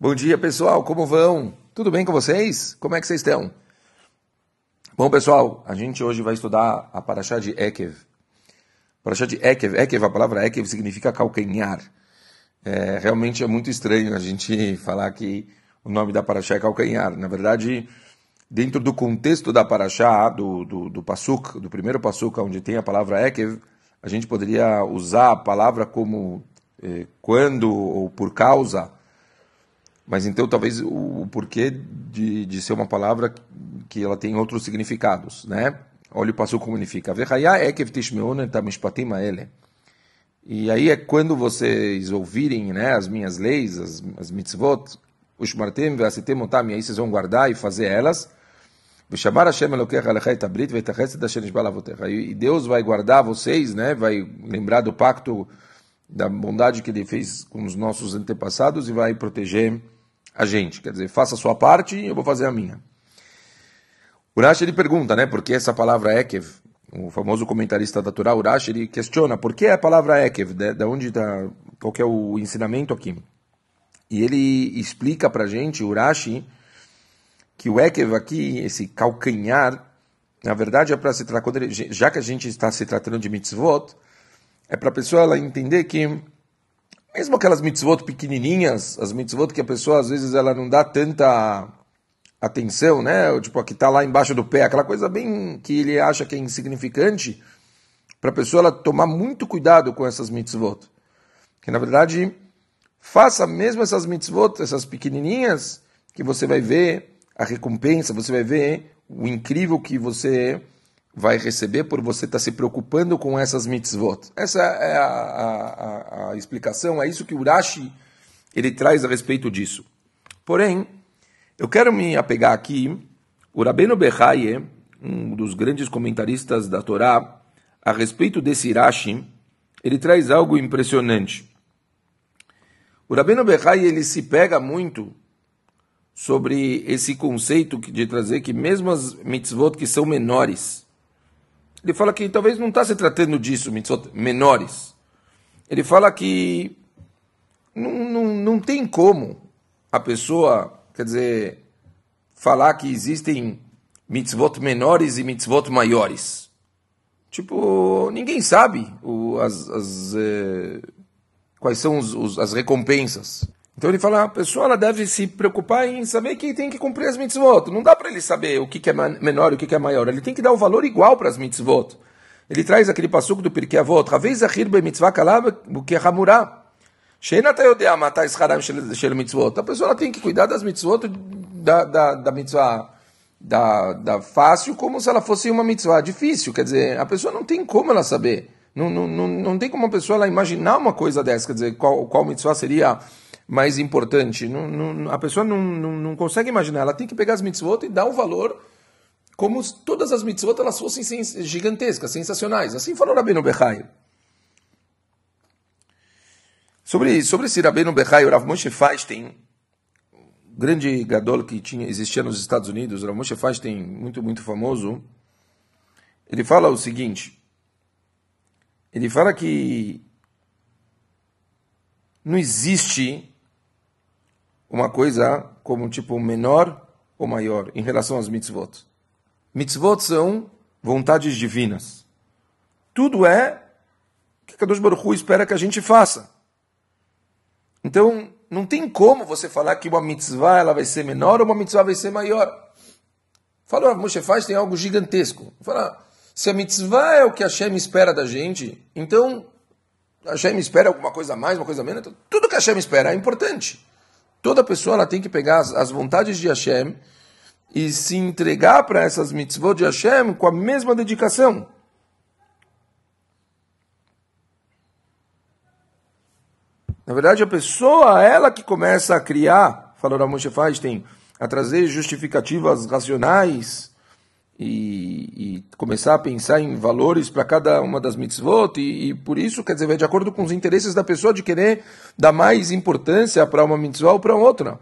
Bom dia, pessoal. Como vão? Tudo bem com vocês? Como é que vocês estão? Bom, pessoal, a gente hoje vai estudar a Parashá de Ekev. Parashá de Ekev. Ekev, a palavra Ekev significa calcanhar. É, realmente é muito estranho a gente falar que o nome da Parashá é calcanhar. Na verdade, dentro do contexto da Parashá, do, do, do Passuk, do primeiro Passuk, onde tem a palavra Ekev, a gente poderia usar a palavra como eh, quando ou por causa mas então talvez o, o porquê de, de ser uma palavra que ela tem outros significados, né? Olha o passo como significa. E aí é quando vocês ouvirem né, as minhas leis, as, as mitzvot, os martem, e aí vocês vão guardar e fazer elas. E Deus vai guardar vocês, né? vai lembrar do pacto da bondade que ele fez com os nossos antepassados e vai proteger a gente. Quer dizer, faça a sua parte e eu vou fazer a minha. Urash ele pergunta, né, por que essa palavra Ekev, o famoso comentarista da Torá, Urash, ele questiona por que a palavra Ekev, de, de onde está, qual é o ensinamento aqui. E ele explica para a gente, Urashi, que o Ekev aqui, esse calcanhar, na verdade é para se tratar, já que a gente está se tratando de mitzvot, é para a pessoa ela entender que mesmo aquelas mitzvot pequenininhas, as mitzvot que a pessoa às vezes ela não dá tanta atenção, né? Tipo, a que está lá embaixo do pé, aquela coisa bem que ele acha que é insignificante, para a pessoa ela tomar muito cuidado com essas mitzvot. Que na verdade, faça mesmo essas mitzvot, essas pequenininhas, que você vai ver a recompensa, você vai ver o incrível que você vai receber por você estar tá se preocupando com essas mitzvot. Essa é a, a, a, explicação, é isso que Urashi ele traz a respeito disso. Porém, eu quero me apegar aqui, o Rabbeinu Bechaye, um dos grandes comentaristas da Torá, a respeito desse Irashi, ele traz algo impressionante. O Rabbeinu Bechaye, ele se pega muito sobre esse conceito de trazer que mesmo as mitzvot que são menores, ele fala que talvez não está se tratando disso, mitzvot menores. Ele fala que não, não, não tem como a pessoa, quer dizer, falar que existem mitzvot menores e mitzvot maiores. Tipo, ninguém sabe o, as, as eh, quais são os, os, as recompensas. Então ele fala, a pessoa ela deve se preocupar em saber que tem que cumprir as mitzvot. Não dá para ele saber o que, que é menor e o que, que é maior. Ele tem que dar o valor igual para as mitzvot. Ele traz aquele passuco do Pirkei Avot, Ravez achir be mitzvah kalab que é hamurá. Sheina tayodea matar isharam shel mitzvot. A pessoa tem que cuidar das mitzvot da, da, da mitzvah da, da fácil como se ela fosse uma mitzvah difícil. Quer dizer, a pessoa não tem como ela saber. Não, não, não, não tem como a pessoa ela imaginar uma coisa dessa. Quer dizer, qual, qual mitzvah seria mais importante. Não, não, a pessoa não, não, consegue imaginar. Ela tem que pegar as mitzvot e dar o valor como se todas as mitzvot elas fossem gigantescas, sensacionais. Assim falou Rabbeinu Bechai. Sobre, sobre esse Rabbeinu Bechai, o Rav Moshe Feinstein, grande gadol que tinha, existia nos Estados Unidos, o Rav Moshe Feinstein, muito, muito famoso, ele fala o seguinte, ele fala que não existe uma coisa como tipo menor ou maior em relação às mitzvot. Mitzvot são vontades divinas. Tudo é que Kadosh Baruch Hu espera que a gente faça. Então, não tem como você falar que uma mitzvah ela vai ser menor ou uma mitzvah vai ser maior. Fala, Moshe faz tem algo gigantesco. Fala, se a mitzvah é o que a Hashem espera da gente, então a Hashem espera alguma coisa a mais, uma coisa a menos. Então, tudo que a Hashem espera é importante. Toda pessoa ela tem que pegar as, as vontades de Hashem e se entregar para essas mitzvot de Hashem com a mesma dedicação. Na verdade, a pessoa, ela que começa a criar, falou Ramoshe Feinstein, a trazer justificativas racionais e, e, começar a pensar em valores para cada uma das mitzvot, e, e, por isso, quer dizer, vai de acordo com os interesses da pessoa de querer dar mais importância para uma mitzvah ou para outra,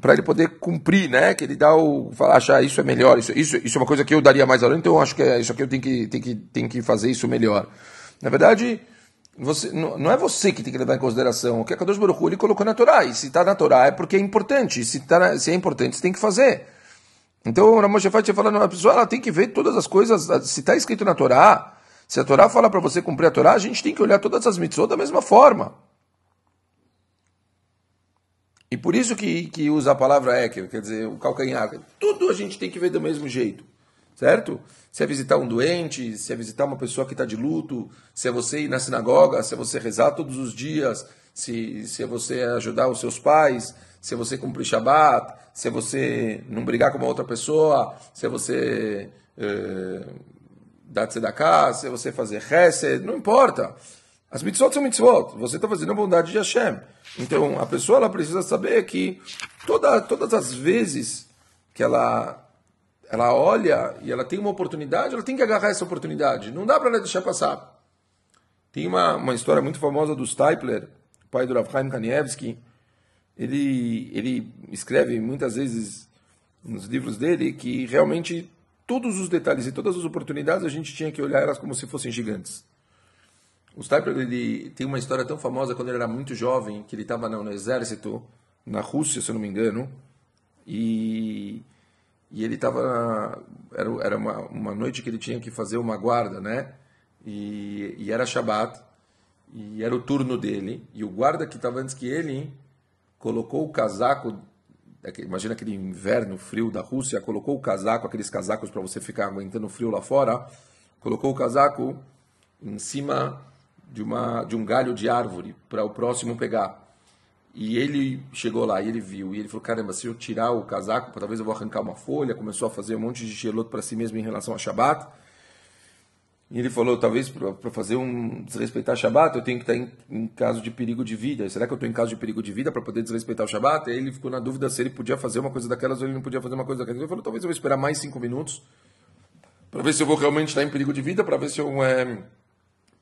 para ele poder cumprir, né? Que ele dá o. Falar, achar isso é melhor, isso, isso, isso é uma coisa que eu daria mais valor, então eu acho que é, isso aqui eu tenho que, tenho, que, tenho que fazer isso melhor. Na verdade, você, não, não, é você que tem que levar em consideração o que a Kadosh Baruch Hu, ele colocou na Torá. E se está na Torá é porque é importante. Se, tá se é importante, você tem que fazer. Então o Ramoshe Fati falando, a pessoa ela tem que ver todas as coisas, se está escrito na Torá, se a Torá fala para você cumprir a Torá, a gente tem que olhar todas as mitzvot da mesma forma. E por isso que, que usa a palavra Eker, quer dizer, o calcanhar. Tudo a gente tem que ver do mesmo jeito, certo? Se é visitar um doente, se é visitar uma pessoa que está de luto, se é você ir na sinagoga, se é você rezar todos os dias, se, se é você ajudar os seus pais, se é você cumprir Shabat, se é você não brigar com uma outra pessoa, se é você é, dar tzedakah, se é você fazer chesed, não importa. As mitzvot são mitzvot, você está fazendo a bondade de Hashem. Então, a pessoa ela precisa saber que toda, todas as vezes que ela, ela olha e ela tem uma oportunidade, ela tem que agarrar essa oportunidade. Não dá para ela deixar passar. Tem uma, uma história muito famosa do Stipler, pai do Rav Chaim Kanievski, ele, ele escreve muitas vezes nos livros dele que realmente todos os detalhes e todas as oportunidades a gente tinha que olhar elas como se fossem gigantes. O Stipler ele tem uma história tão famosa quando ele era muito jovem, que ele estava no, exército, na Rússia, se eu não me engano, e, e ele estava. Era, era uma, uma noite que ele tinha que fazer uma guarda, né? E, e era Shabat, e era o turno dele, e o guarda que estava antes que ele colocou o casaco, imagina aquele inverno frio da Rússia, colocou o casaco, aqueles casacos para você ficar aguentando frio lá fora, colocou o casaco em cima de, uma, de um galho de árvore para o próximo pegar. E ele chegou lá e ele viu, e ele falou: caramba, se eu tirar o casaco, talvez eu vou arrancar uma folha. Começou a fazer um monte de geloto para si mesmo em relação a Shabat. E ele falou, talvez para fazer um desrespeitar Shabat, eu tenho que estar em, em, caso de perigo de vida. Será que eu estou em caso de perigo de vida para poder desrespeitar o Shabat? Aí ele ficou na dúvida se ele podia fazer uma coisa daquelas ou ele não podia fazer uma coisa daquelas. Ele falou, talvez eu vou esperar mais cinco minutos para ver se eu vou realmente estar em perigo de vida, para ver se eu é,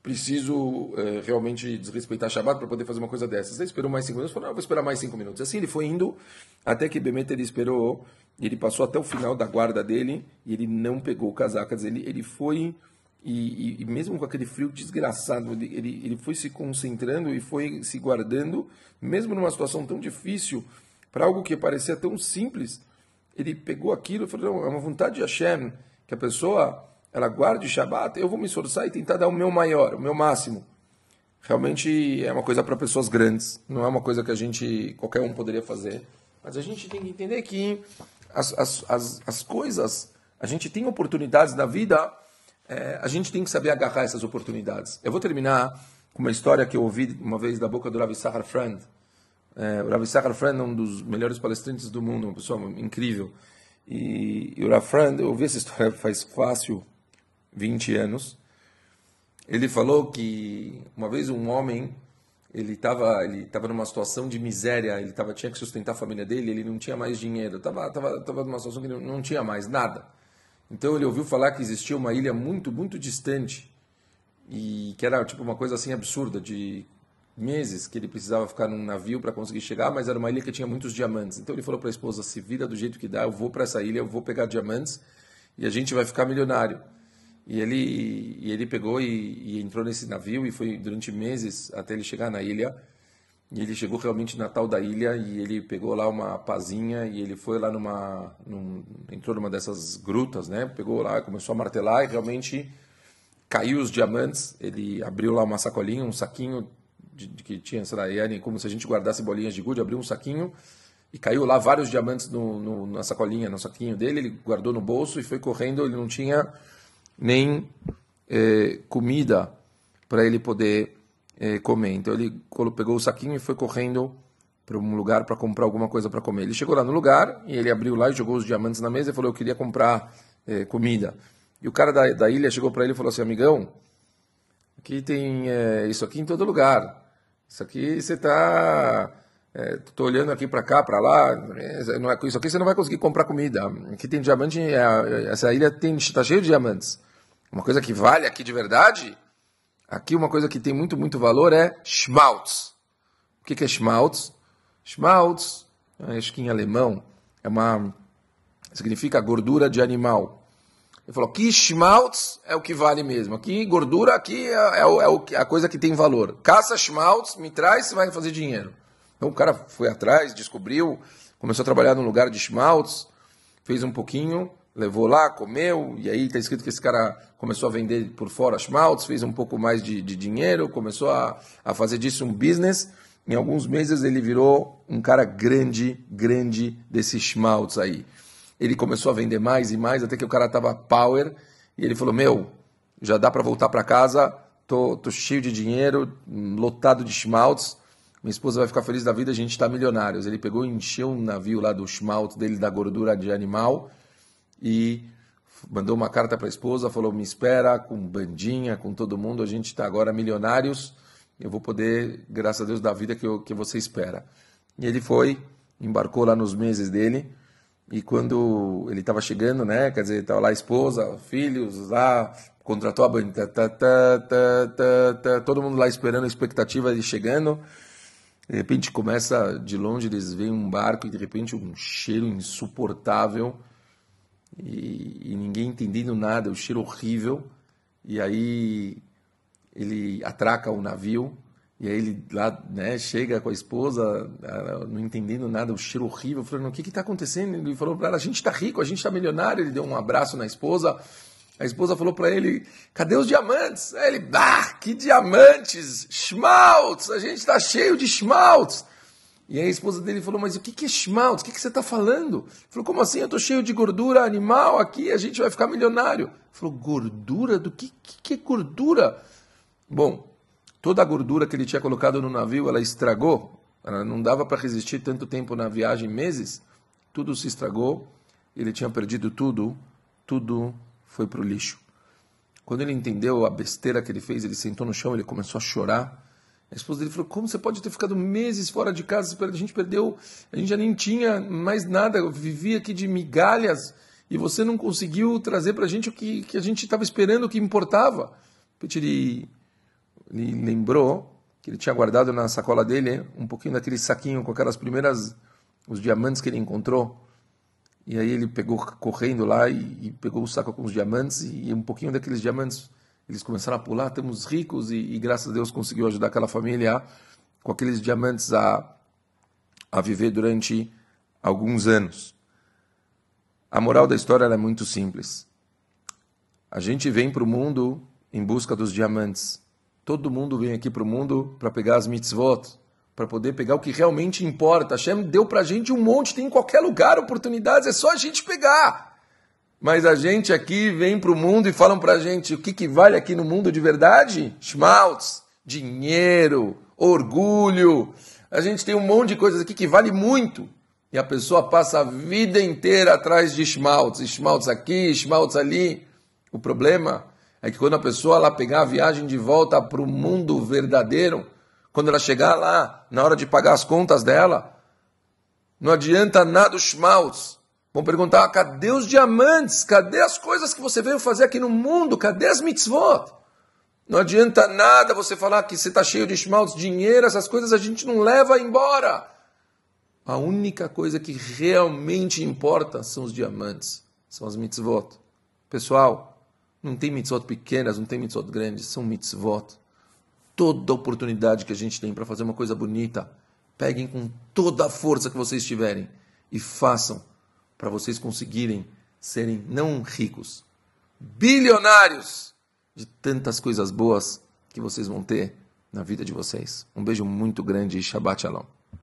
preciso é, realmente desrespeitar Shabat para poder fazer uma coisa dessas. Ele esperou mais cinco minutos, falou, não, vou esperar mais cinco minutos. Assim ele foi indo, até que Bemet ele esperou, ele passou até o final da guarda dele e ele não pegou o ele, ele foi e, e, e, mesmo com aquele frio desgraçado, ele, ele foi se concentrando e foi se guardando, mesmo numa situação tão difícil, para algo que parecia tão simples. Ele pegou aquilo e falou: não, é uma vontade de Hashem, que a pessoa ela guarde o Shabat, eu vou me esforçar e tentar dar o meu maior, o meu máximo. Realmente é uma coisa para pessoas grandes, não é uma coisa que a gente, qualquer um poderia fazer. Mas a gente tem que entender que as, as, as, as coisas, a gente tem oportunidades na vida é, a gente tem que saber agarrar essas oportunidades. Eu vou terminar com uma história que eu ouvi uma vez da boca do Ravi Sahar Friend. É, o Ravi Sahar Friend é um dos melhores palestrantes do mundo, uma pessoa incrível. E, e o Rav Friend, eu ouvi essa história faz fácil 20 anos. Ele falou que uma vez um homem ele estava ele tava numa situação de miséria, ele tava, tinha que sustentar a família dele, ele não tinha mais dinheiro, estava tava, tava numa situação que não, não tinha mais nada. Então ele ouviu falar que existia uma ilha muito, muito distante e que era tipo uma coisa assim absurda de meses que ele precisava ficar num navio para conseguir chegar, mas era uma ilha que tinha muitos diamantes. Então ele falou para a esposa: "Se vira do jeito que dá, eu vou para essa ilha, eu vou pegar diamantes e a gente vai ficar milionário". E ele e ele pegou e, e entrou nesse navio e foi durante meses até ele chegar na ilha. E ele chegou realmente na tal da ilha e ele pegou lá uma pazinha e ele foi lá numa. Num, entrou numa dessas grutas, né? Pegou lá, começou a martelar e realmente caiu os diamantes. Ele abriu lá uma sacolinha, um saquinho de, de que tinha, sei lá, como se a gente guardasse bolinhas de gude, abriu um saquinho e caiu lá vários diamantes no, no, na sacolinha, no saquinho dele. Ele guardou no bolso e foi correndo. Ele não tinha nem eh, comida para ele poder é, comer. Então ele pegou o saquinho e foi correndo para um lugar para comprar alguma coisa para comer. Ele chegou lá no lugar e ele abriu lá e jogou os diamantes na mesa e falou: Eu queria comprar é, comida. E o cara da, da ilha chegou para ele e falou assim: Amigão, aqui tem é, isso aqui em todo lugar. Isso aqui você está. Estou olhando aqui para cá, para lá. Não é, isso aqui você não vai conseguir comprar comida. Aqui tem diamante. essa ilha está cheia de diamantes. Uma coisa que vale aqui de verdade Aqui uma coisa que tem muito, muito valor é Schmaltz. O que é Schmaltz? Schmaltz, acho que em alemão, é uma, significa gordura de animal. Ele falou, aqui schmaltz é o que vale mesmo. Aqui gordura, aqui é, é, é a coisa que tem valor. Caça schmaltz, me traz, você vai fazer dinheiro. Então o cara foi atrás, descobriu, começou a trabalhar num lugar de schmaltz, fez um pouquinho, levou lá, comeu, e aí está escrito que esse cara começou a vender por fora schmaltz, fez um pouco mais de, de dinheiro, começou a, a fazer disso um business. Em alguns meses ele virou um cara grande, grande desse schmaltz aí. Ele começou a vender mais e mais, até que o cara tava power, e ele falou, meu, já dá para voltar para casa, tô, tô cheio de dinheiro, lotado de schmaltz, minha esposa vai ficar feliz da vida, a gente está milionários. Ele pegou e encheu um navio lá do schmaltz dele, da gordura de animal, e mandou uma carta para a esposa, falou: me espera com bandinha, com todo mundo, a gente está agora milionários, eu vou poder, graças a Deus, dar a vida que, eu, que você espera. E ele foi, embarcou lá nos meses dele, e quando ele estava chegando, né, quer dizer, estava lá a esposa, filhos, lá, contratou a banda, tá, tá, tá, todo mundo lá esperando a expectativa de chegando. De repente começa de longe, eles veem um barco e de repente um cheiro insuportável e, e, ninguém entendendo nada, o cheiro horrível. E aí ele atraca o navio e aí ele lá né, chega com a esposa, não entendendo nada, o cheiro horrível, falando: o que está acontecendo? Ele falou para ela: a gente está rico, a gente está milionário. Ele deu um abraço na esposa. A esposa falou para ele: cadê os diamantes? Aí ele: ah, que diamantes! Schmaltz! A gente está cheio de schmaltz! E aí a esposa dele falou, mas o que é schmaltz? O que, que você está falando? Ele falou, como assim? Eu estou cheio de gordura animal aqui, a gente vai ficar milionário. Ele falou, gordura? Do que, que, que é gordura? Bom, toda a gordura que ele tinha colocado no navio, ela estragou. Ela não dava para resistir tanto tempo na viagem, meses. Tudo se estragou. Ele tinha perdido tudo. Tudo foi para o lixo. Quando ele entendeu a besteira que ele fez, ele sentou no chão, ele começou a chorar. A esposa dele falou: Como você pode ter ficado meses fora de casa? A gente perdeu, a gente já nem tinha mais nada, eu vivia aqui de migalhas e você não conseguiu trazer para a gente o que, que a gente estava esperando, o que importava. Ele, ele lembrou que ele tinha guardado na sacola dele um pouquinho daquele saquinho com aquelas primeiras, os diamantes que ele encontrou. E aí ele pegou correndo lá e, e pegou o saco com os diamantes e, e um pouquinho daqueles diamantes eles começaram a pular, estamos ricos e, e, graças a Deus conseguiu ajudar aquela família com aqueles diamantes a, a viver durante alguns anos. A moral da história é muito simples. A gente vem para o mundo em busca dos diamantes. Todo mundo vem aqui para o mundo para pegar as mitzvot, para poder pegar o que realmente importa. Hashem deu para a gente um monte, tem em qualquer lugar oportunidades, é só a gente pegar. Mas a gente aqui vem para o mundo e falam para a gente o que, que vale aqui no mundo de verdade? Schmaltz, dinheiro, orgulho. A gente tem um monte de coisas aqui que vale muito. E a pessoa passa a vida inteira atrás de schmaltz. Schmaltz aqui, schmaltz ali. O problema é que quando a pessoa lá pegar a viagem de volta para o mundo verdadeiro, quando ela chegar lá, na hora de pagar as contas dela, não adianta nada o schmaltz. Vão perguntar: cadê os diamantes? Cadê as coisas que você veio fazer aqui no mundo? Cadê as mitzvot? Não adianta nada você falar que você está cheio de esmaltes, dinheiro, essas coisas a gente não leva embora. A única coisa que realmente importa são os diamantes, são as mitzvot. Pessoal, não tem mitzvot pequenas, não tem mitzvot grandes, são mitzvot. Toda oportunidade que a gente tem para fazer uma coisa bonita, peguem com toda a força que vocês tiverem e façam para vocês conseguirem serem não ricos, bilionários de tantas coisas boas que vocês vão ter na vida de vocês. Um beijo muito grande e Shabbat Shalom.